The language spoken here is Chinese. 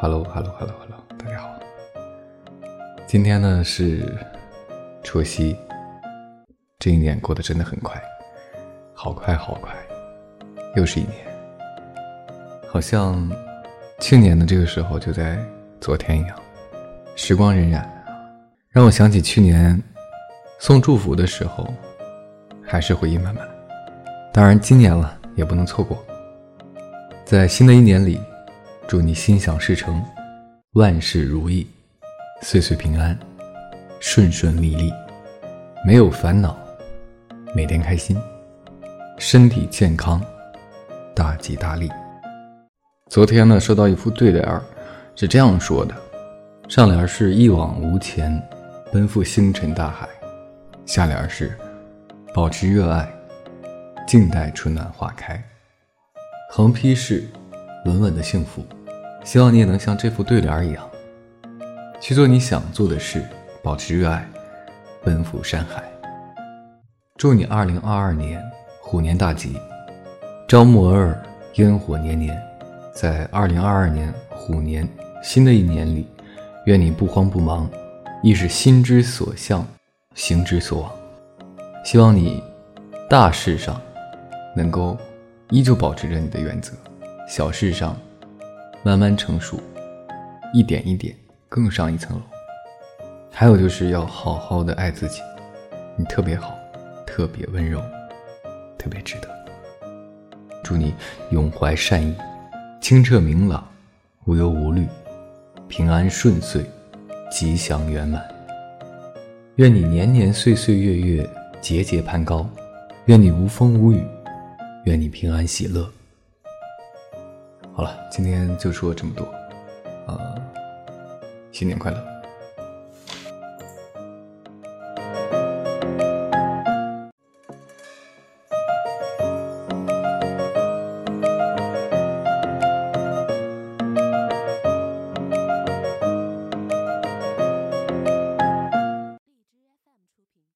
Hello，Hello，Hello，大家好。今天呢是除夕，这一年过得真的很快，好快好快，又是一年。好像去年的这个时候就在昨天一样，时光荏苒，让我想起去年送祝福的时候，还是回忆满满。当然，今年了也不能错过，在新的一年里。祝你心想事成，万事如意，岁岁平安，顺顺利利，没有烦恼，每天开心，身体健康，大吉大利。昨天呢，收到一副对联儿，是这样说的：上联是一往无前，奔赴星辰大海；下联是保持热爱，静待春暖花开。横批是稳稳的幸福。希望你也能像这副对联一样，去做你想做的事，保持热爱，奔赴山海。祝你二零二二年虎年大吉，朝暮尔尔，烟火年年。在二零二二年虎年新的一年里，愿你不慌不忙，亦是心之所向，行之所往。希望你大事上能够依旧保持着你的原则，小事上。慢慢成熟，一点一点更上一层楼。还有就是要好好的爱自己，你特别好，特别温柔，特别值得。祝你永怀善意，清澈明朗，无忧无虑，平安顺遂，吉祥圆满。愿你年年岁岁月月节节攀高，愿你无风无雨，愿你平安喜乐。好了，今天就说这么多，呃，新年快乐。